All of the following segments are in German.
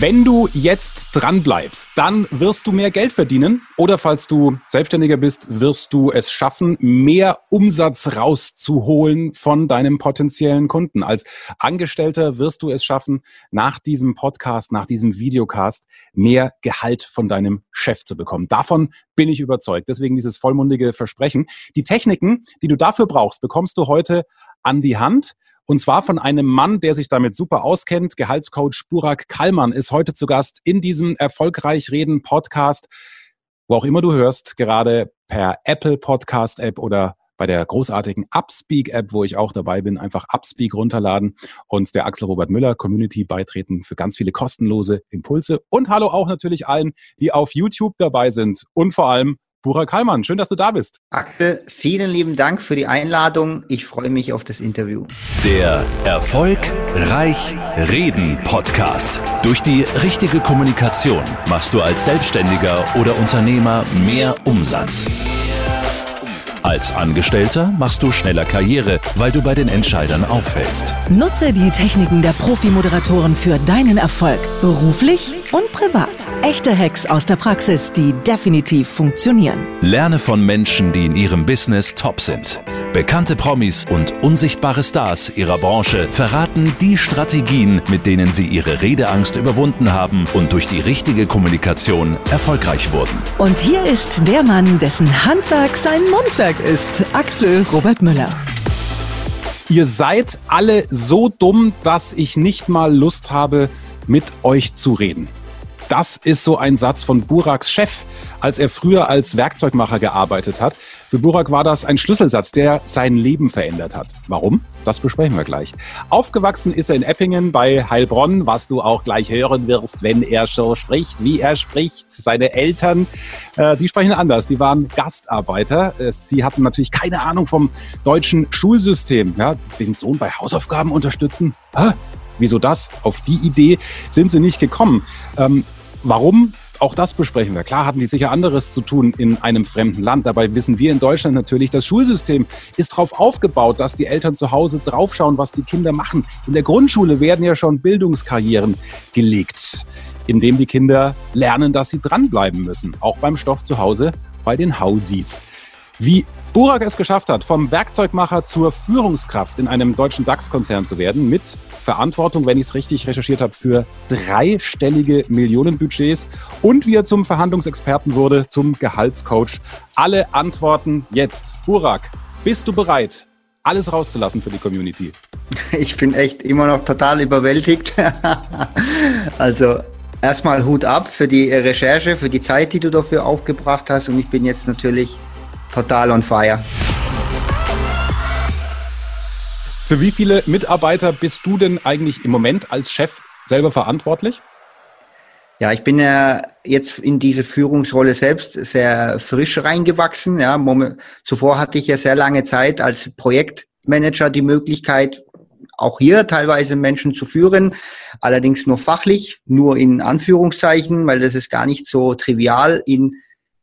Wenn du jetzt dran bleibst, dann wirst du mehr Geld verdienen oder falls du Selbstständiger bist, wirst du es schaffen, mehr Umsatz rauszuholen von deinem potenziellen Kunden. Als Angestellter wirst du es schaffen, nach diesem Podcast, nach diesem Videocast mehr Gehalt von deinem Chef zu bekommen. Davon bin ich überzeugt. Deswegen dieses vollmundige Versprechen. Die Techniken, die du dafür brauchst, bekommst du heute an die Hand. Und zwar von einem Mann, der sich damit super auskennt. Gehaltscoach Burak Kallmann ist heute zu Gast in diesem Erfolgreich Reden Podcast, wo auch immer du hörst, gerade per Apple Podcast App oder bei der großartigen Upspeak App, wo ich auch dabei bin, einfach Upspeak runterladen und der Axel Robert Müller Community beitreten für ganz viele kostenlose Impulse. Und hallo auch natürlich allen, die auf YouTube dabei sind und vor allem Burak Kallmann, schön, dass du da bist. Axel, vielen lieben Dank für die Einladung. Ich freue mich auf das Interview. Der Erfolg Reich Reden Podcast. Durch die richtige Kommunikation machst du als Selbstständiger oder Unternehmer mehr Umsatz. Als Angestellter machst du schneller Karriere, weil du bei den Entscheidern auffällst. Nutze die Techniken der Profi-Moderatoren für deinen Erfolg, beruflich und privat. Echte Hacks aus der Praxis, die definitiv funktionieren. Lerne von Menschen, die in ihrem Business top sind. Bekannte Promis und unsichtbare Stars ihrer Branche verraten die Strategien, mit denen sie ihre Redeangst überwunden haben und durch die richtige Kommunikation erfolgreich wurden. Und hier ist der Mann, dessen Handwerk sein Mundwerk ist, Axel Robert Müller. Ihr seid alle so dumm, dass ich nicht mal Lust habe, mit euch zu reden. Das ist so ein Satz von Buraks Chef, als er früher als Werkzeugmacher gearbeitet hat. Für Burak war das ein Schlüsselsatz, der sein Leben verändert hat. Warum? Das besprechen wir gleich. Aufgewachsen ist er in Eppingen bei Heilbronn, was du auch gleich hören wirst, wenn er so spricht, wie er spricht. Seine Eltern, äh, die sprechen anders. Die waren Gastarbeiter. Äh, sie hatten natürlich keine Ahnung vom deutschen Schulsystem. Ja, den Sohn bei Hausaufgaben unterstützen. Hä? Wieso das? Auf die Idee sind sie nicht gekommen. Ähm, Warum? Auch das besprechen wir. Klar hatten die sicher anderes zu tun in einem fremden Land. Dabei wissen wir in Deutschland natürlich, das Schulsystem ist darauf aufgebaut, dass die Eltern zu Hause draufschauen, was die Kinder machen. In der Grundschule werden ja schon Bildungskarrieren gelegt, indem die Kinder lernen, dass sie dranbleiben müssen. Auch beim Stoff zu Hause bei den Hausis. Wie Burak es geschafft hat, vom Werkzeugmacher zur Führungskraft in einem deutschen DAX-Konzern zu werden, mit Verantwortung, wenn ich es richtig recherchiert habe, für dreistellige Millionenbudgets und wie er zum Verhandlungsexperten wurde, zum Gehaltscoach. Alle Antworten jetzt. Burak, bist du bereit, alles rauszulassen für die Community? Ich bin echt immer noch total überwältigt. also erstmal Hut ab für die Recherche, für die Zeit, die du dafür aufgebracht hast und ich bin jetzt natürlich total on fire. Für wie viele Mitarbeiter bist du denn eigentlich im Moment als Chef selber verantwortlich? Ja, ich bin ja jetzt in diese Führungsrolle selbst sehr frisch reingewachsen. Ja, zuvor hatte ich ja sehr lange Zeit als Projektmanager die Möglichkeit, auch hier teilweise Menschen zu führen, allerdings nur fachlich, nur in Anführungszeichen, weil das ist gar nicht so trivial in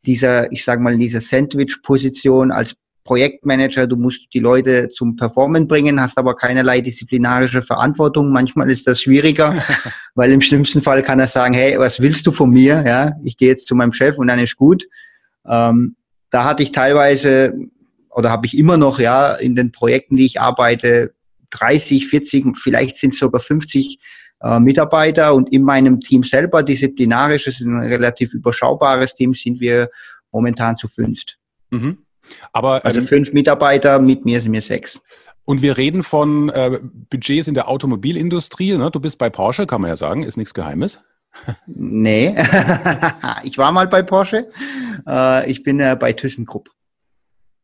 dieser, ich sage mal, in dieser Sandwich-Position als Projektmanager, du musst die Leute zum Performen bringen, hast aber keinerlei disziplinarische Verantwortung. Manchmal ist das schwieriger, weil im schlimmsten Fall kann er sagen, hey, was willst du von mir? Ja, ich gehe jetzt zu meinem Chef und dann ist gut. Ähm, da hatte ich teilweise oder habe ich immer noch ja in den Projekten, die ich arbeite, 30, 40, vielleicht sind es sogar 50 äh, Mitarbeiter und in meinem Team selber disziplinarisch, ist ein relativ überschaubares Team, sind wir momentan zu fünft. Mhm. Aber, also ähm, fünf Mitarbeiter, mit mir sind wir sechs. Und wir reden von äh, Budgets in der Automobilindustrie. Ne? Du bist bei Porsche, kann man ja sagen, ist nichts Geheimes. Nee, ich war mal bei Porsche. Äh, ich bin äh, bei ThyssenKrupp.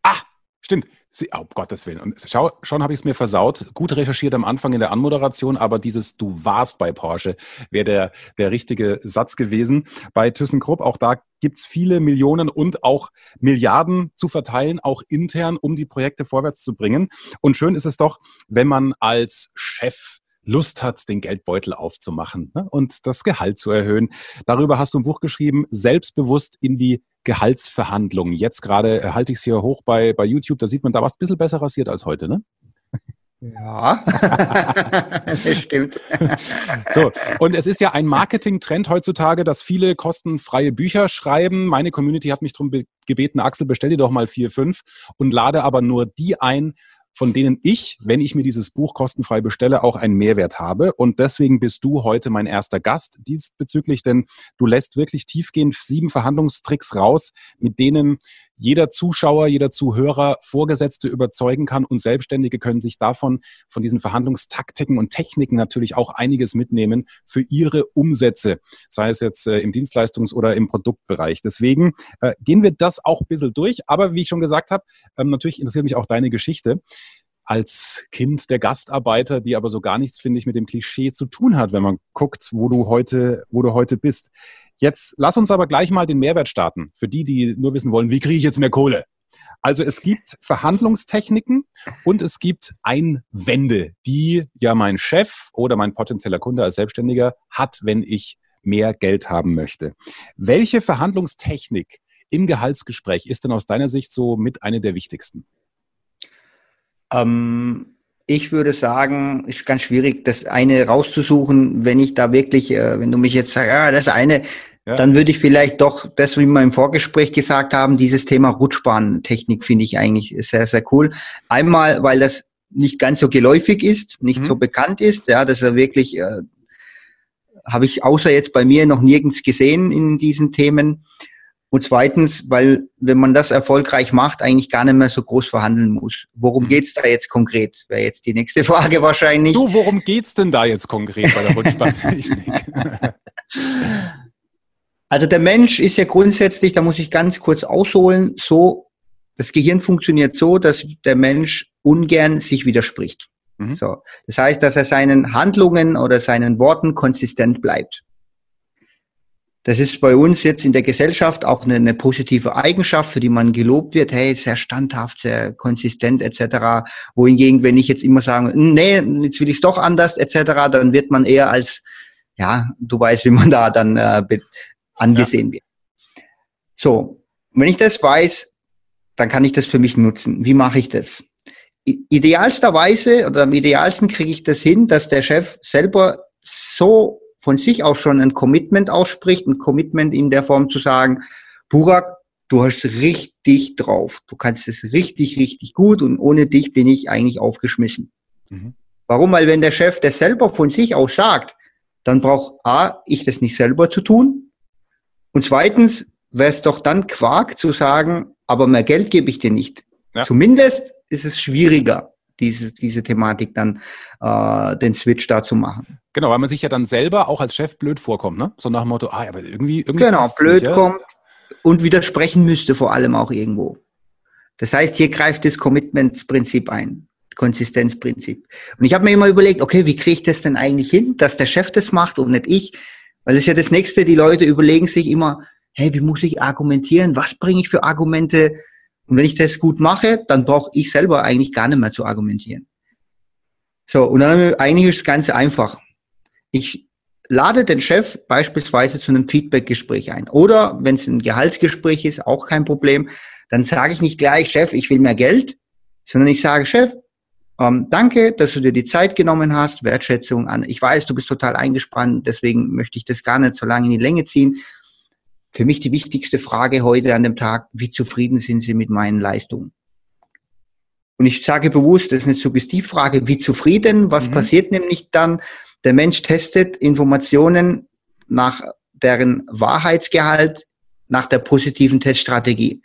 Ah, stimmt. Sie, oh, Gottes Willen. Und schau, schon habe ich es mir versaut. Gut recherchiert am Anfang in der Anmoderation, aber dieses Du warst bei Porsche wäre der, der richtige Satz gewesen. Bei ThyssenKrupp, auch da gibt's viele Millionen und auch Milliarden zu verteilen, auch intern, um die Projekte vorwärts zu bringen. Und schön ist es doch, wenn man als Chef Lust hat, den Geldbeutel aufzumachen ne, und das Gehalt zu erhöhen. Darüber hast du ein Buch geschrieben, selbstbewusst in die Gehaltsverhandlungen. Jetzt gerade äh, halte ich es hier hoch bei, bei YouTube, da sieht man, da war es ein bisschen besser rasiert als heute, ne? Ja, das stimmt. So, und es ist ja ein Marketing-Trend heutzutage, dass viele kostenfreie Bücher schreiben. Meine Community hat mich darum gebeten, Axel, bestell dir doch mal vier, fünf und lade aber nur die ein, von denen ich, wenn ich mir dieses Buch kostenfrei bestelle, auch einen Mehrwert habe. Und deswegen bist du heute mein erster Gast diesbezüglich, denn du lässt wirklich tiefgehend sieben Verhandlungstricks raus, mit denen jeder Zuschauer, jeder Zuhörer Vorgesetzte überzeugen kann und Selbstständige können sich davon, von diesen Verhandlungstaktiken und Techniken natürlich auch einiges mitnehmen für ihre Umsätze, sei es jetzt äh, im Dienstleistungs- oder im Produktbereich. Deswegen äh, gehen wir das auch ein bisschen durch. Aber wie ich schon gesagt habe, ähm, natürlich interessiert mich auch deine Geschichte als Kind der Gastarbeiter, die aber so gar nichts, finde ich, mit dem Klischee zu tun hat, wenn man guckt, wo du heute, wo du heute bist. Jetzt lass uns aber gleich mal den Mehrwert starten. Für die, die nur wissen wollen, wie kriege ich jetzt mehr Kohle? Also es gibt Verhandlungstechniken und es gibt Einwände, die ja mein Chef oder mein potenzieller Kunde als Selbstständiger hat, wenn ich mehr Geld haben möchte. Welche Verhandlungstechnik im Gehaltsgespräch ist denn aus deiner Sicht so mit eine der wichtigsten? Ähm, ich würde sagen, ist ganz schwierig, das eine rauszusuchen, wenn ich da wirklich, äh, wenn du mich jetzt sagst, ja, das eine, ja. dann würde ich vielleicht doch das, wie wir im Vorgespräch gesagt haben, dieses Thema Rutschbahntechnik finde ich eigentlich sehr, sehr cool. Einmal, weil das nicht ganz so geläufig ist, nicht mhm. so bekannt ist, ja, dass er wirklich, äh, habe ich außer jetzt bei mir noch nirgends gesehen in diesen Themen. Und zweitens, weil wenn man das erfolgreich macht, eigentlich gar nicht mehr so groß verhandeln muss. Worum geht's da jetzt konkret? Wäre jetzt die nächste Frage wahrscheinlich. Du, worum geht's denn da jetzt konkret bei der Rutschbahntechnik? also der Mensch ist ja grundsätzlich, da muss ich ganz kurz ausholen, so, das Gehirn funktioniert so, dass der Mensch ungern sich widerspricht. Mhm. So. Das heißt, dass er seinen Handlungen oder seinen Worten konsistent bleibt. Das ist bei uns jetzt in der Gesellschaft auch eine, eine, positive Eigenschaft, für die man gelobt wird. Hey, sehr standhaft, sehr konsistent etc. Wohingegen, wenn ich jetzt immer sage, nee, jetzt will ich es doch anders etc., dann wird man eher als, ja, du weißt, wie man da dann äh, angesehen ja. wird. So, wenn ich das weiß, dann kann ich das für mich nutzen. Wie mache ich das? Idealsterweise oder am idealsten kriege ich das hin, dass der Chef selber so von sich auch schon ein Commitment ausspricht, ein Commitment in der Form zu sagen, Burak, du hast richtig drauf, du kannst es richtig, richtig gut und ohne dich bin ich eigentlich aufgeschmissen. Mhm. Warum? Weil wenn der Chef das selber von sich aus sagt, dann braucht A, ich das nicht selber zu tun und zweitens wäre es doch dann Quark zu sagen, aber mehr Geld gebe ich dir nicht. Ja. Zumindest ist es schwieriger diese, diese Thematik dann äh, den Switch da zu machen. Genau, weil man sich ja dann selber auch als Chef blöd vorkommt, ne? So nach dem Motto, ah, aber irgendwie, irgendwie genau blöd nicht, kommt und widersprechen müsste vor allem auch irgendwo. Das heißt, hier greift das Commitment-Prinzip ein, Konsistenzprinzip. Und ich habe mir immer überlegt, okay, wie kriege ich das denn eigentlich hin, dass der Chef das macht und nicht ich? Weil das ist ja das Nächste, die Leute überlegen sich immer, hey, wie muss ich argumentieren? Was bringe ich für Argumente? Und wenn ich das gut mache, dann brauche ich selber eigentlich gar nicht mehr zu argumentieren. So, und dann eigentlich ist es ganz einfach. Ich lade den Chef beispielsweise zu einem Feedbackgespräch ein. Oder wenn es ein Gehaltsgespräch ist, auch kein Problem, dann sage ich nicht gleich, Chef, ich will mehr Geld, sondern ich sage, Chef, ähm, danke, dass du dir die Zeit genommen hast, Wertschätzung an. Ich weiß, du bist total eingespannt, deswegen möchte ich das gar nicht so lange in die Länge ziehen für mich die wichtigste Frage heute an dem Tag, wie zufrieden sind Sie mit meinen Leistungen? Und ich sage bewusst, das ist eine Suggestivfrage, wie zufrieden? Was mhm. passiert nämlich dann? Der Mensch testet Informationen nach deren Wahrheitsgehalt, nach der positiven Teststrategie.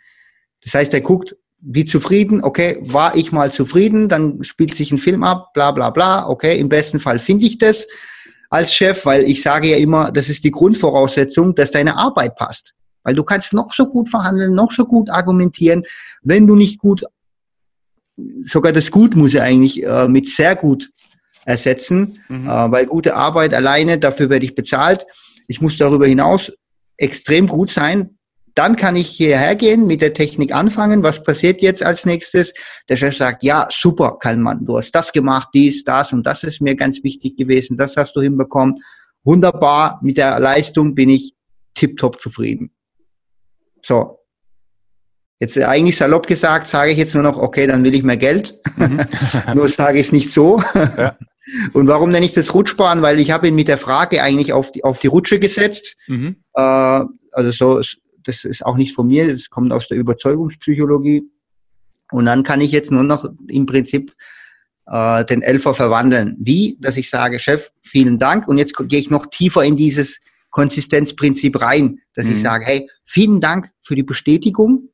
Das heißt, er guckt, wie zufrieden, okay, war ich mal zufrieden, dann spielt sich ein Film ab, bla bla bla, okay, im besten Fall finde ich das als Chef, weil ich sage ja immer, das ist die Grundvoraussetzung, dass deine Arbeit passt. Weil du kannst noch so gut verhandeln, noch so gut argumentieren, wenn du nicht gut, sogar das Gut muss ich eigentlich äh, mit sehr gut ersetzen, mhm. äh, weil gute Arbeit alleine, dafür werde ich bezahlt. Ich muss darüber hinaus extrem gut sein, dann kann ich hierher gehen, mit der Technik anfangen. Was passiert jetzt als nächstes? Der Chef sagt, ja, super, Kallmann, du hast das gemacht, dies, das und das ist mir ganz wichtig gewesen. Das hast du hinbekommen. Wunderbar, mit der Leistung bin ich tiptop zufrieden. So. Jetzt eigentlich salopp gesagt, sage ich jetzt nur noch, okay, dann will ich mehr Geld. Mhm. nur sage ich es nicht so. Ja. Und warum nenne ich das Rutschbahn? Weil ich habe ihn mit der Frage eigentlich auf die, auf die Rutsche gesetzt. Mhm. Äh, also so, das ist auch nicht von mir, das kommt aus der Überzeugungspsychologie. Und dann kann ich jetzt nur noch im Prinzip äh, den Elfer verwandeln. Wie? Dass ich sage, Chef, vielen Dank. Und jetzt gehe ich noch tiefer in dieses Konsistenzprinzip rein, dass mhm. ich sage, hey, vielen Dank für die Bestätigung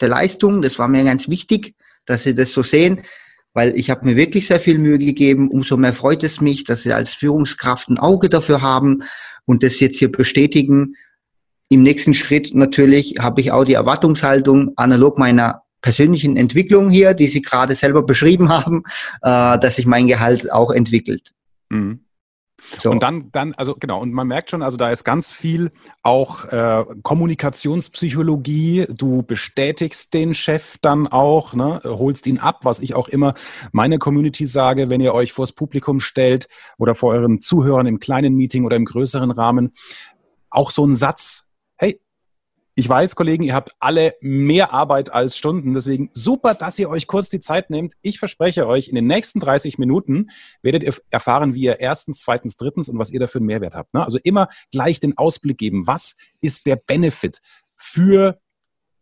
der Leistung. Das war mir ganz wichtig, dass Sie das so sehen, weil ich habe mir wirklich sehr viel Mühe gegeben. Umso mehr freut es mich, dass Sie als Führungskraft ein Auge dafür haben und das jetzt hier bestätigen. Im nächsten Schritt natürlich habe ich auch die Erwartungshaltung analog meiner persönlichen Entwicklung hier, die Sie gerade selber beschrieben haben, äh, dass sich mein Gehalt auch entwickelt. Mhm. So. Und dann, dann, also genau, und man merkt schon, also da ist ganz viel auch äh, Kommunikationspsychologie. Du bestätigst den Chef dann auch, ne, holst ihn ab, was ich auch immer meine Community sage, wenn ihr euch vors Publikum stellt oder vor euren Zuhörern im kleinen Meeting oder im größeren Rahmen. Auch so ein Satz, ich weiß, Kollegen, ihr habt alle mehr Arbeit als Stunden. Deswegen super, dass ihr euch kurz die Zeit nehmt. Ich verspreche euch, in den nächsten 30 Minuten werdet ihr erfahren, wie ihr erstens, zweitens, drittens und was ihr dafür einen Mehrwert habt. Ne? Also immer gleich den Ausblick geben. Was ist der Benefit für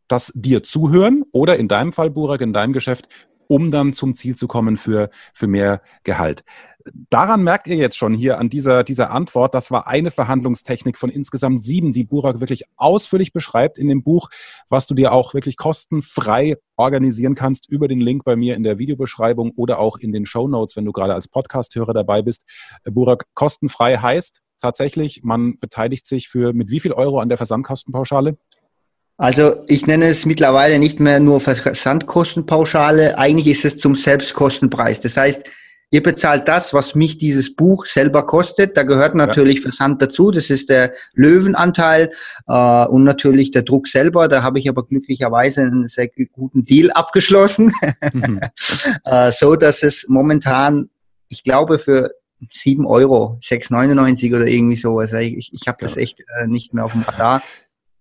das dir zuhören oder in deinem Fall, Burak, in deinem Geschäft, um dann zum Ziel zu kommen für, für mehr Gehalt daran merkt ihr jetzt schon hier an dieser, dieser Antwort, das war eine Verhandlungstechnik von insgesamt sieben, die Burak wirklich ausführlich beschreibt in dem Buch, was du dir auch wirklich kostenfrei organisieren kannst über den Link bei mir in der Videobeschreibung oder auch in den Show Notes, wenn du gerade als Podcast-Hörer dabei bist. Burak, kostenfrei heißt tatsächlich, man beteiligt sich für mit wie viel Euro an der Versandkostenpauschale? Also ich nenne es mittlerweile nicht mehr nur Versandkostenpauschale, eigentlich ist es zum Selbstkostenpreis. Das heißt, Ihr bezahlt das, was mich dieses Buch selber kostet. Da gehört natürlich ja. Versand dazu. Das ist der Löwenanteil äh, und natürlich der Druck selber. Da habe ich aber glücklicherweise einen sehr guten Deal abgeschlossen, mhm. äh, so dass es momentan, ich glaube, für 7 Euro, 6,99 oder irgendwie so. Also ich, ich habe das echt äh, nicht mehr auf dem Radar.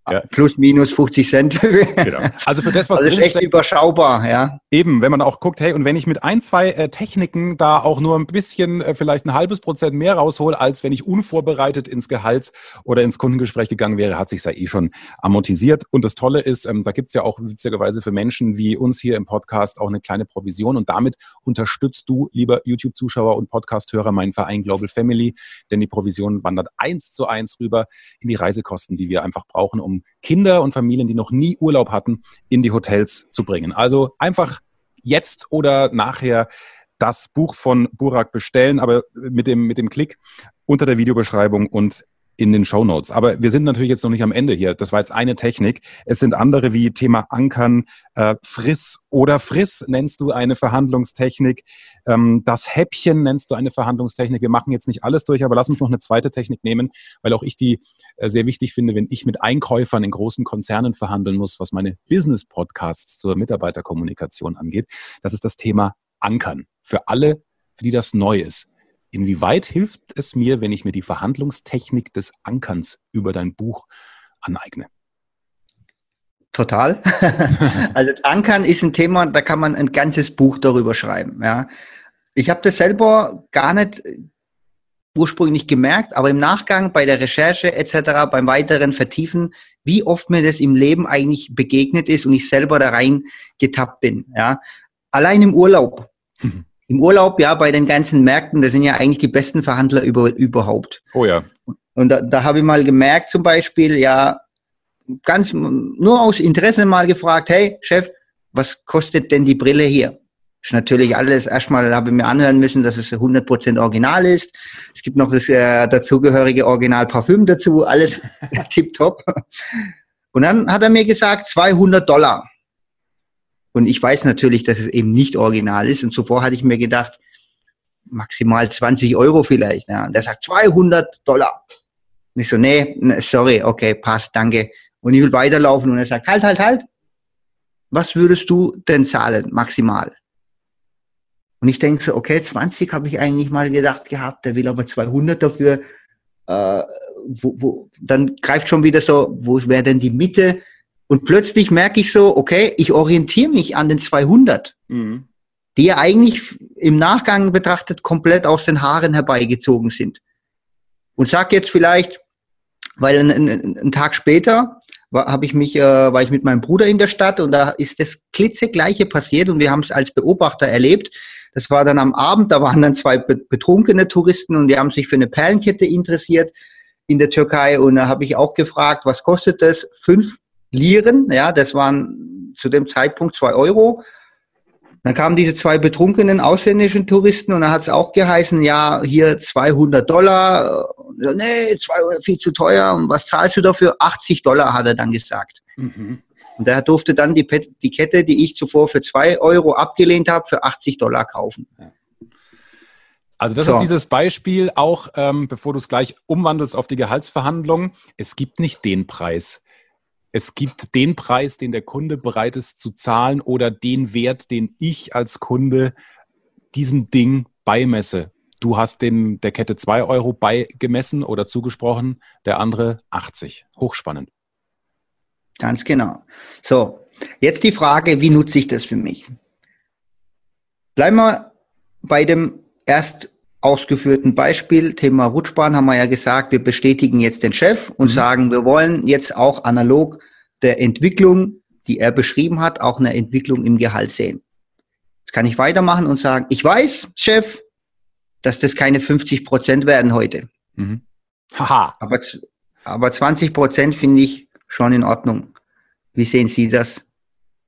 Ja. Plus, minus 50 Cent. genau. Also für das, was also ist echt überschaubar, ja. Eben, wenn man auch guckt, hey, und wenn ich mit ein, zwei äh, Techniken da auch nur ein bisschen, äh, vielleicht ein halbes Prozent mehr raushole, als wenn ich unvorbereitet ins Gehalts- oder ins Kundengespräch gegangen wäre, hat sich ja eh schon amortisiert. Und das Tolle ist, ähm, da gibt's ja auch witzigerweise für Menschen wie uns hier im Podcast auch eine kleine Provision und damit unterstützt du, lieber YouTube-Zuschauer und Podcast-Hörer, meinen Verein Global Family, denn die Provision wandert eins zu eins rüber in die Reisekosten, die wir einfach brauchen, um Kinder und Familien, die noch nie Urlaub hatten, in die Hotels zu bringen. Also einfach jetzt oder nachher das Buch von Burak bestellen, aber mit dem, mit dem Klick unter der Videobeschreibung und in den Show Notes. Aber wir sind natürlich jetzt noch nicht am Ende hier. Das war jetzt eine Technik. Es sind andere wie Thema Ankern, äh, Friss oder Friss nennst du eine Verhandlungstechnik. Ähm, das Häppchen nennst du eine Verhandlungstechnik. Wir machen jetzt nicht alles durch, aber lass uns noch eine zweite Technik nehmen, weil auch ich die äh, sehr wichtig finde, wenn ich mit Einkäufern in großen Konzernen verhandeln muss, was meine Business-Podcasts zur Mitarbeiterkommunikation angeht. Das ist das Thema Ankern. Für alle, für die das neu ist. Inwieweit hilft es mir, wenn ich mir die Verhandlungstechnik des Ankerns über dein Buch aneigne? Total. also Ankern ist ein Thema, da kann man ein ganzes Buch darüber schreiben. Ja. Ich habe das selber gar nicht ursprünglich gemerkt, aber im Nachgang bei der Recherche etc., beim weiteren Vertiefen, wie oft mir das im Leben eigentlich begegnet ist und ich selber da rein getappt bin. Ja. Allein im Urlaub. Im Urlaub, ja, bei den ganzen Märkten, das sind ja eigentlich die besten Verhandler über, überhaupt. Oh ja. Und da, da habe ich mal gemerkt, zum Beispiel, ja, ganz nur aus Interesse mal gefragt, hey, Chef, was kostet denn die Brille hier? Ist natürlich alles, erstmal habe ich mir anhören müssen, dass es 100% original ist. Es gibt noch das äh, dazugehörige Original Parfüm dazu, alles tipptopp. Und dann hat er mir gesagt, 200 Dollar. Und ich weiß natürlich, dass es eben nicht original ist. Und zuvor hatte ich mir gedacht, maximal 20 Euro vielleicht. Ja. Und der sagt 200 Dollar. Und ich so, nee, sorry, okay, passt, danke. Und ich will weiterlaufen und er sagt, halt, halt, halt. Was würdest du denn zahlen, maximal? Und ich denke so, okay, 20 habe ich eigentlich mal gedacht gehabt, der will aber 200 dafür. Äh, wo, wo, dann greift schon wieder so, wo wäre denn die Mitte? Und plötzlich merke ich so, okay, ich orientiere mich an den 200, mhm. die ja eigentlich im Nachgang betrachtet komplett aus den Haaren herbeigezogen sind. Und sag jetzt vielleicht, weil einen Tag später war, habe ich mich, äh, war ich mit meinem Bruder in der Stadt und da ist das klitzegleiche passiert und wir haben es als Beobachter erlebt. Das war dann am Abend, da waren dann zwei betrunkene Touristen und die haben sich für eine Perlenkette interessiert in der Türkei und da habe ich auch gefragt, was kostet das? Fünf Lieren, ja, das waren zu dem Zeitpunkt zwei Euro. Dann kamen diese zwei betrunkenen ausländischen Touristen und da hat es auch geheißen, ja, hier 200 Dollar. Nee, 200 viel zu teuer. Und was zahlst du dafür? 80 Dollar, hat er dann gesagt. Mhm. Und er durfte dann die, die, Kette, die ich zuvor für zwei Euro abgelehnt habe, für 80 Dollar kaufen. Also das so. ist dieses Beispiel auch, ähm, bevor du es gleich umwandelst auf die Gehaltsverhandlungen. Es gibt nicht den Preis es gibt den Preis, den der Kunde bereit ist zu zahlen oder den Wert, den ich als Kunde diesem Ding beimesse. Du hast dem der Kette 2 Euro beigemessen oder zugesprochen, der andere 80. Hochspannend. Ganz genau. So, jetzt die Frage, wie nutze ich das für mich? Bleiben wir bei dem erst ausgeführten Beispiel, Thema Rutschbahn, haben wir ja gesagt, wir bestätigen jetzt den Chef und mhm. sagen, wir wollen jetzt auch analog der Entwicklung, die er beschrieben hat, auch eine Entwicklung im Gehalt sehen. Jetzt kann ich weitermachen und sagen, ich weiß, Chef, dass das keine 50 Prozent werden heute. Mhm. Haha. Aber, aber 20 Prozent finde ich schon in Ordnung. Wie sehen Sie das?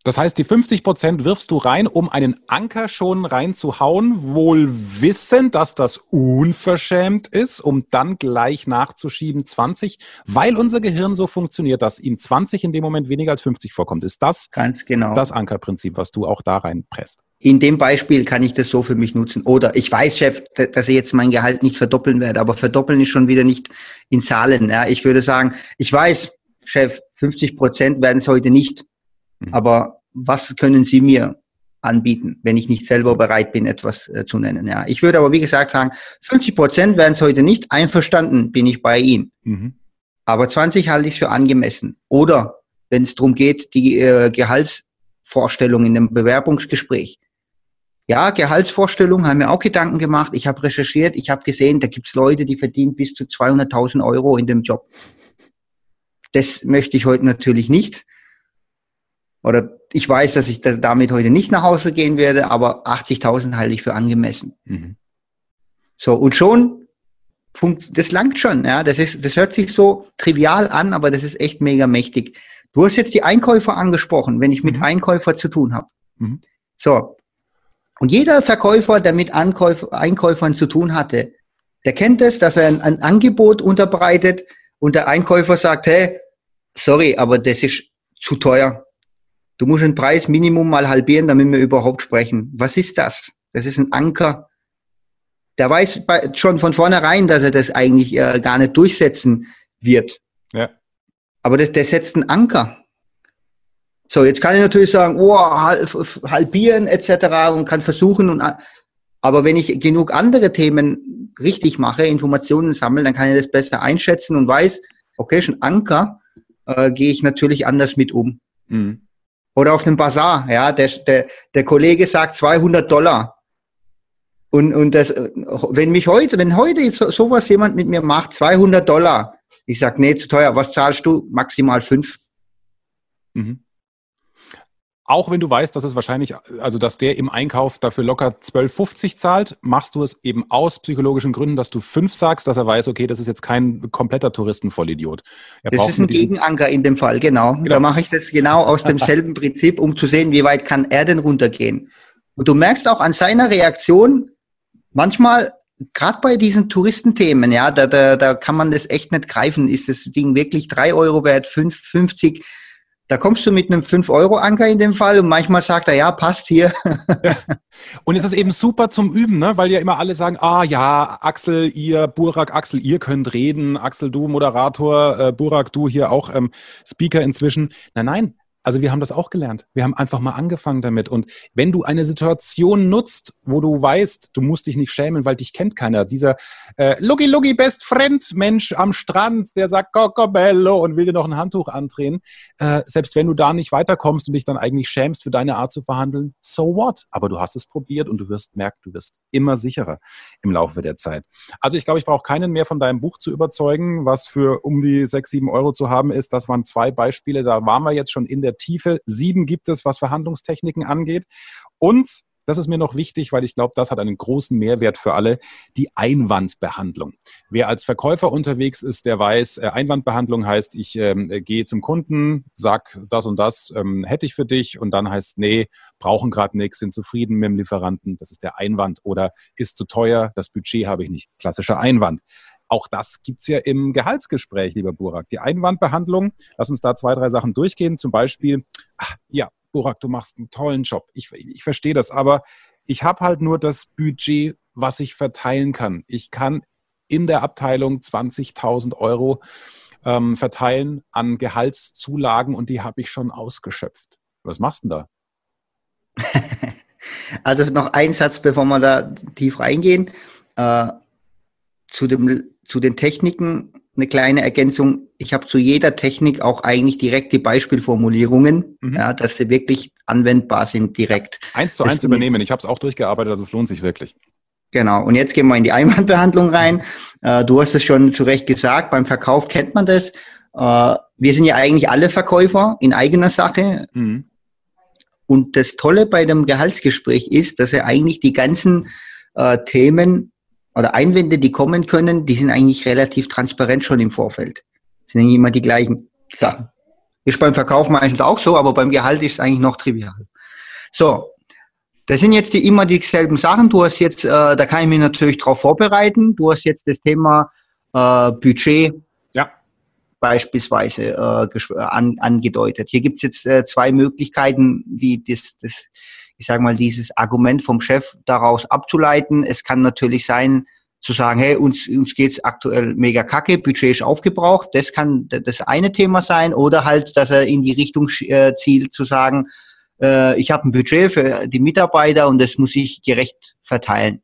Das heißt, die 50 Prozent wirfst du rein, um einen Anker schon reinzuhauen, wohl wissend, dass das unverschämt ist, um dann gleich nachzuschieben 20, weil unser Gehirn so funktioniert, dass ihm 20 in dem Moment weniger als 50 vorkommt. Ist das Ganz genau. das Ankerprinzip, was du auch da reinpresst? In dem Beispiel kann ich das so für mich nutzen. Oder ich weiß, Chef, dass ich jetzt mein Gehalt nicht verdoppeln werde, aber verdoppeln ist schon wieder nicht in Zahlen. Ja, ich würde sagen, ich weiß, Chef, 50 Prozent werden es heute nicht. Mhm. Aber was können Sie mir anbieten, wenn ich nicht selber bereit bin, etwas äh, zu nennen. Ja, ich würde aber wie gesagt sagen, 50 Prozent werden es heute nicht. Einverstanden bin ich bei Ihnen. Mhm. Aber 20 halte ich für angemessen. Oder wenn es darum geht, die äh, Gehaltsvorstellung in einem Bewerbungsgespräch. Ja, Gehaltsvorstellung haben wir auch Gedanken gemacht. Ich habe recherchiert, ich habe gesehen, da gibt es Leute, die verdienen bis zu 200.000 Euro in dem Job. Das möchte ich heute natürlich nicht. Oder ich weiß, dass ich damit heute nicht nach Hause gehen werde, aber 80.000 halte ich für angemessen. Mhm. So, und schon, das langt schon, ja. Das ist, das hört sich so trivial an, aber das ist echt mega mächtig. Du hast jetzt die Einkäufer angesprochen, wenn ich mit mhm. Einkäufer zu tun habe. Mhm. So. Und jeder Verkäufer, der mit Ankäuf Einkäufern zu tun hatte, der kennt es, dass er ein, ein Angebot unterbreitet und der Einkäufer sagt, hey, sorry, aber das ist zu teuer. Du musst den Preis Minimum mal halbieren, damit wir überhaupt sprechen. Was ist das? Das ist ein Anker. Der weiß schon von vornherein, dass er das eigentlich äh, gar nicht durchsetzen wird. Ja. Aber das, der setzt einen Anker. So, jetzt kann ich natürlich sagen, oh, halbieren etc. und kann versuchen und aber wenn ich genug andere Themen richtig mache, Informationen sammeln, dann kann ich das besser einschätzen und weiß, okay, schon Anker, äh, gehe ich natürlich anders mit um. Mhm. Oder auf dem Bazar, ja, der, der, der Kollege sagt 200 Dollar. Und, und das, wenn mich heute, wenn heute so, sowas jemand mit mir macht, 200 Dollar, ich sag, nee, zu teuer, was zahlst du? Maximal fünf. Mhm. Auch wenn du weißt, dass es wahrscheinlich, also dass der im Einkauf dafür locker 12,50 zahlt, machst du es eben aus psychologischen Gründen, dass du fünf sagst, dass er weiß, okay, das ist jetzt kein kompletter Touristenvollidiot. Er das ist ein Gegenanker in dem Fall, genau. genau. Da mache ich das genau aus demselben Prinzip, um zu sehen, wie weit kann er denn runtergehen. Und du merkst auch an seiner Reaktion, manchmal, gerade bei diesen Touristenthemen, ja, da, da, da kann man das echt nicht greifen. Ist das Ding wirklich drei Euro wert, fünf, 50? Da kommst du mit einem 5-Euro-Anker in dem Fall und manchmal sagt er, ja, passt hier. Und es ist eben super zum Üben, ne? weil ja immer alle sagen, ah ja, Axel, ihr, Burak, Axel, ihr könnt reden, Axel, du Moderator, äh, Burak, du hier auch ähm, Speaker inzwischen. Nein, nein, Also wir haben das auch gelernt. Wir haben einfach mal angefangen damit. Und wenn du eine Situation nutzt, wo du weißt, du musst dich nicht schämen, weil dich kennt keiner. Dieser äh, Luggy Luggy Best Friend Mensch am Strand, der sagt Cocobello und will dir noch ein Handtuch andrehen. Äh, selbst wenn du da nicht weiterkommst und dich dann eigentlich schämst für deine Art zu verhandeln, so what? Aber du hast es probiert und du wirst merken, du wirst immer sicherer im Laufe der Zeit. Also ich glaube, ich brauche keinen mehr von deinem Buch zu überzeugen, was für um die sechs, sieben Euro zu haben ist. Das waren zwei Beispiele. Da waren wir jetzt schon in der Tiefe. Sieben gibt es, was Verhandlungstechniken angeht. Und das ist mir noch wichtig, weil ich glaube, das hat einen großen Mehrwert für alle, die Einwandbehandlung. Wer als Verkäufer unterwegs ist, der weiß, äh, Einwandbehandlung heißt, ich ähm, gehe zum Kunden, sag das und das ähm, hätte ich für dich und dann heißt, nee, brauchen gerade nichts, sind zufrieden mit dem Lieferanten, das ist der Einwand oder ist zu teuer, das Budget habe ich nicht. Klassischer Einwand. Auch das gibt's ja im Gehaltsgespräch, lieber Burak. Die Einwandbehandlung, lass uns da zwei, drei Sachen durchgehen. Zum Beispiel, ach, ja, Burak, du machst einen tollen Job. Ich, ich verstehe das, aber ich habe halt nur das Budget, was ich verteilen kann. Ich kann in der Abteilung 20.000 Euro ähm, verteilen an Gehaltszulagen und die habe ich schon ausgeschöpft. Was machst du denn da? Also noch ein Satz, bevor wir da tief reingehen. Äh, zu dem zu den Techniken eine kleine Ergänzung. Ich habe zu jeder Technik auch eigentlich direkte Beispielformulierungen, mhm. ja, dass sie wirklich anwendbar sind direkt. Eins zu eins übernehmen. Ich habe es auch durchgearbeitet, also es lohnt sich wirklich. Genau. Und jetzt gehen wir in die Einwandbehandlung rein. Äh, du hast es schon zu Recht gesagt. Beim Verkauf kennt man das. Äh, wir sind ja eigentlich alle Verkäufer in eigener Sache. Mhm. Und das Tolle bei dem Gehaltsgespräch ist, dass er eigentlich die ganzen äh, Themen oder Einwände, die kommen können, die sind eigentlich relativ transparent schon im Vorfeld. Das sind eigentlich immer die gleichen Sachen. Ist beim Verkauf meistens auch so, aber beim Gehalt ist es eigentlich noch trivial. So, das sind jetzt die immer dieselben Sachen. Du hast jetzt, äh, da kann ich mich natürlich darauf vorbereiten. Du hast jetzt das Thema äh, Budget ja. beispielsweise äh, an, angedeutet. Hier gibt es jetzt äh, zwei Möglichkeiten, die das, das ich sage mal, dieses Argument vom Chef daraus abzuleiten. Es kann natürlich sein, zu sagen, hey, uns, uns geht's aktuell mega kacke, Budget ist aufgebraucht. Das kann das eine Thema sein. Oder halt, dass er in die Richtung äh, zielt, zu sagen, äh, ich habe ein Budget für die Mitarbeiter und das muss ich gerecht verteilen.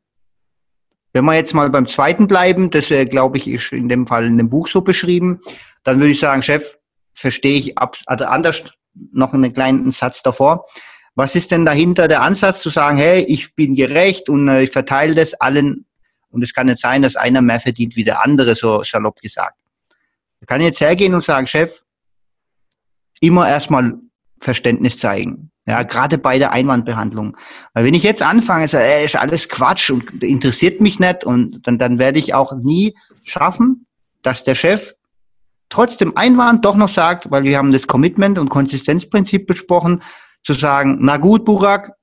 Wenn wir jetzt mal beim zweiten bleiben, das äh, glaube ich ist in dem Fall in dem Buch so beschrieben, dann würde ich sagen, Chef, verstehe ich ab, also anders noch einen kleinen Satz davor. Was ist denn dahinter der Ansatz zu sagen, hey, ich bin gerecht und äh, ich verteile das allen und es kann nicht sein, dass einer mehr verdient wie der andere, so salopp gesagt. Ich kann jetzt hergehen und sagen, Chef, immer erstmal Verständnis zeigen. Ja, gerade bei der Einwandbehandlung. Weil wenn ich jetzt anfange, so, ey, ist alles Quatsch und interessiert mich nicht und dann, dann werde ich auch nie schaffen, dass der Chef trotzdem Einwand doch noch sagt, weil wir haben das Commitment und Konsistenzprinzip besprochen, zu sagen, na gut, Burak,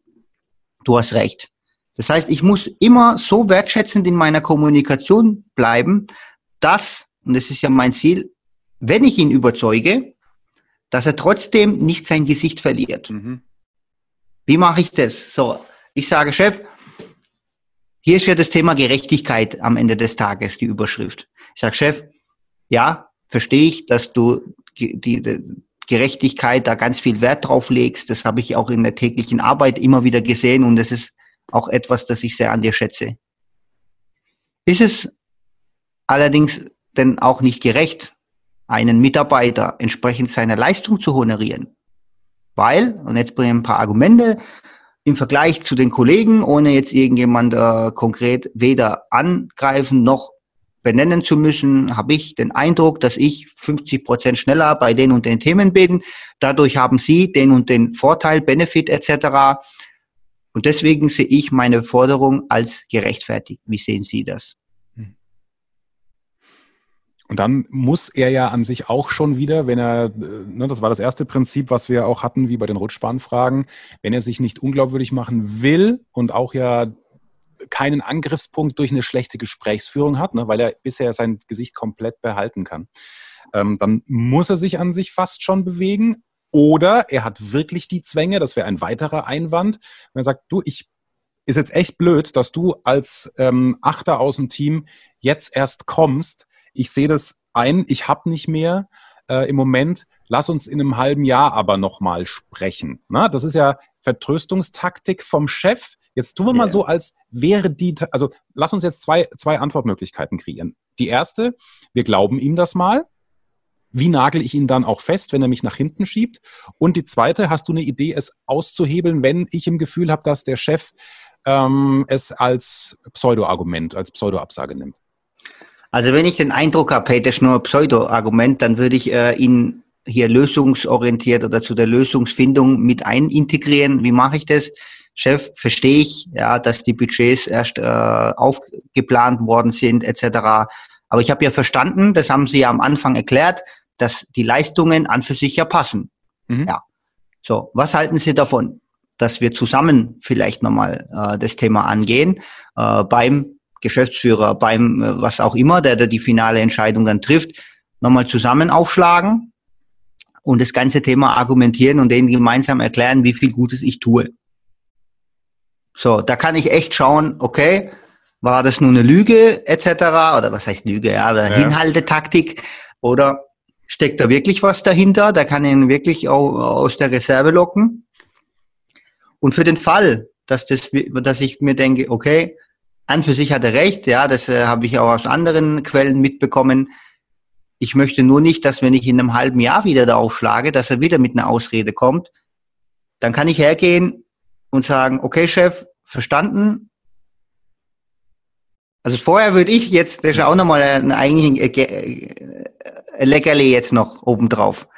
du hast recht. Das heißt, ich muss immer so wertschätzend in meiner Kommunikation bleiben, dass, und das ist ja mein Ziel, wenn ich ihn überzeuge, dass er trotzdem nicht sein Gesicht verliert. Mhm. Wie mache ich das? So, ich sage, Chef, hier ist ja das Thema Gerechtigkeit am Ende des Tages, die Überschrift. Ich sage, Chef, ja, verstehe ich, dass du die, die, Gerechtigkeit da ganz viel Wert drauf legst. Das habe ich auch in der täglichen Arbeit immer wieder gesehen und das ist auch etwas, das ich sehr an dir schätze. Ist es allerdings denn auch nicht gerecht, einen Mitarbeiter entsprechend seiner Leistung zu honorieren? Weil, und jetzt bringe ich ein paar Argumente, im Vergleich zu den Kollegen, ohne jetzt irgendjemand äh, konkret weder angreifen noch benennen zu müssen, habe ich den Eindruck, dass ich 50 Prozent schneller bei den und den Themen bin. Dadurch haben Sie den und den Vorteil, Benefit etc. Und deswegen sehe ich meine Forderung als gerechtfertigt. Wie sehen Sie das? Und dann muss er ja an sich auch schon wieder, wenn er, ne, das war das erste Prinzip, was wir auch hatten, wie bei den Rutschbahnfragen, wenn er sich nicht unglaubwürdig machen will und auch ja keinen Angriffspunkt durch eine schlechte Gesprächsführung hat, ne, weil er bisher sein Gesicht komplett behalten kann. Ähm, dann muss er sich an sich fast schon bewegen. Oder er hat wirklich die Zwänge, das wäre ein weiterer Einwand, wenn er sagt, du, ich ist jetzt echt blöd, dass du als ähm, Achter aus dem Team jetzt erst kommst. Ich sehe das ein, ich habe nicht mehr äh, im Moment, lass uns in einem halben Jahr aber nochmal sprechen. Na, das ist ja Vertröstungstaktik vom Chef. Jetzt tun wir mal so, als wäre die, also lass uns jetzt zwei, zwei Antwortmöglichkeiten kreieren. Die erste, wir glauben ihm das mal. Wie nagel ich ihn dann auch fest, wenn er mich nach hinten schiebt? Und die zweite, hast du eine Idee, es auszuhebeln, wenn ich im Gefühl habe, dass der Chef ähm, es als Pseudo-Argument, als Pseudo-Absage nimmt? Also wenn ich den Eindruck habe, hey, das ist nur ein Pseudo-Argument, dann würde ich äh, ihn hier lösungsorientiert oder zu der Lösungsfindung mit einintegrieren. Wie mache ich das? Chef, verstehe ich, ja, dass die Budgets erst äh, aufgeplant worden sind, etc. Aber ich habe ja verstanden, das haben Sie ja am Anfang erklärt, dass die Leistungen an für sich ja passen. Mhm. Ja. So, was halten Sie davon, dass wir zusammen vielleicht nochmal äh, das Thema angehen, äh, beim Geschäftsführer, beim äh, was auch immer, der, der die finale Entscheidung dann trifft, nochmal zusammen aufschlagen und das ganze Thema argumentieren und denen gemeinsam erklären, wie viel Gutes ich tue. So, da kann ich echt schauen, okay, war das nur eine Lüge etc. oder was heißt Lüge, ja, oder ja. Hinhaltetaktik oder steckt da wirklich was dahinter? Da kann ihn wirklich auch aus der Reserve locken. Und für den Fall, dass das, dass ich mir denke, okay, an für sich hat er recht, ja, das äh, habe ich auch aus anderen Quellen mitbekommen. Ich möchte nur nicht, dass wenn ich in einem halben Jahr wieder da aufschlage, dass er wieder mit einer Ausrede kommt. Dann kann ich hergehen und sagen, okay, Chef, verstanden, also vorher würde ich jetzt, das ist auch nochmal ein eigentlich ein Leckerli jetzt noch obendrauf.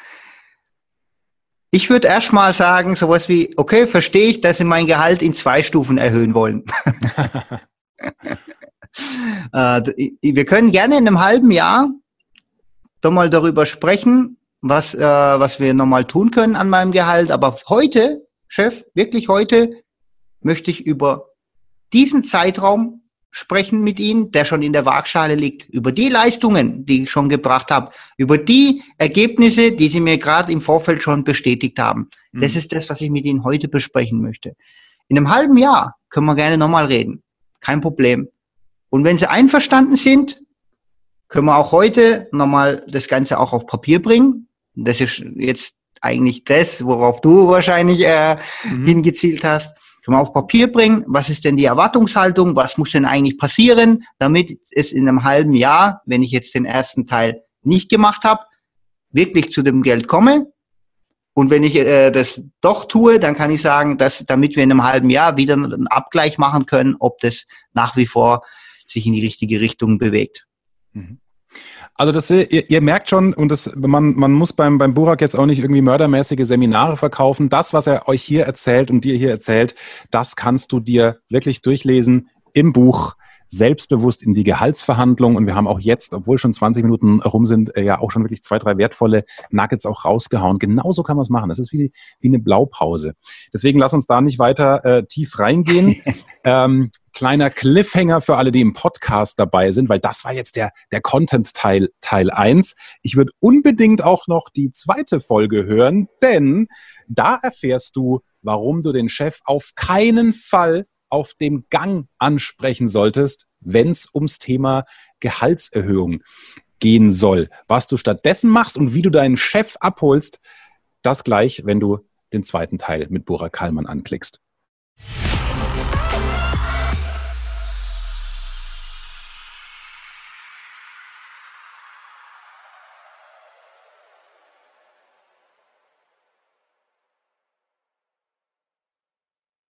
Ich würde erstmal sagen, sowas wie, okay, verstehe ich, dass Sie mein Gehalt in zwei Stufen erhöhen wollen. äh, wir können gerne in einem halben Jahr doch mal darüber sprechen, was, äh, was wir nochmal tun können an meinem Gehalt. Aber heute, Chef, wirklich heute, möchte ich über diesen Zeitraum sprechen mit Ihnen, der schon in der Waagschale liegt, über die Leistungen, die ich schon gebracht habe, über die Ergebnisse, die Sie mir gerade im Vorfeld schon bestätigt haben. Mhm. Das ist das, was ich mit Ihnen heute besprechen möchte. In einem halben Jahr können wir gerne nochmal reden. Kein Problem. Und wenn Sie einverstanden sind, können wir auch heute nochmal das Ganze auch auf Papier bringen. Das ist jetzt eigentlich das, worauf du wahrscheinlich äh, mhm. hingezielt hast. Können wir auf Papier bringen, was ist denn die Erwartungshaltung, was muss denn eigentlich passieren, damit es in einem halben Jahr, wenn ich jetzt den ersten Teil nicht gemacht habe, wirklich zu dem Geld komme. Und wenn ich äh, das doch tue, dann kann ich sagen, dass damit wir in einem halben Jahr wieder einen Abgleich machen können, ob das nach wie vor sich in die richtige Richtung bewegt. Mhm. Also das, ihr, ihr merkt schon, und das, man, man muss beim, beim Burak jetzt auch nicht irgendwie mördermäßige Seminare verkaufen. Das, was er euch hier erzählt und dir hier erzählt, das kannst du dir wirklich durchlesen im Buch selbstbewusst in die Gehaltsverhandlung. Und wir haben auch jetzt, obwohl schon 20 Minuten rum sind, äh, ja auch schon wirklich zwei, drei wertvolle Nuggets auch rausgehauen. Genauso kann man es machen. Das ist wie, wie eine Blaupause. Deswegen lass uns da nicht weiter äh, tief reingehen. ähm, kleiner Cliffhanger für alle, die im Podcast dabei sind, weil das war jetzt der, der Content-Teil Teil 1. Ich würde unbedingt auch noch die zweite Folge hören, denn da erfährst du, warum du den Chef auf keinen Fall auf dem Gang ansprechen solltest, wenn es ums Thema Gehaltserhöhung gehen soll. Was du stattdessen machst und wie du deinen Chef abholst, das gleich, wenn du den zweiten Teil mit Bora Kallmann anklickst.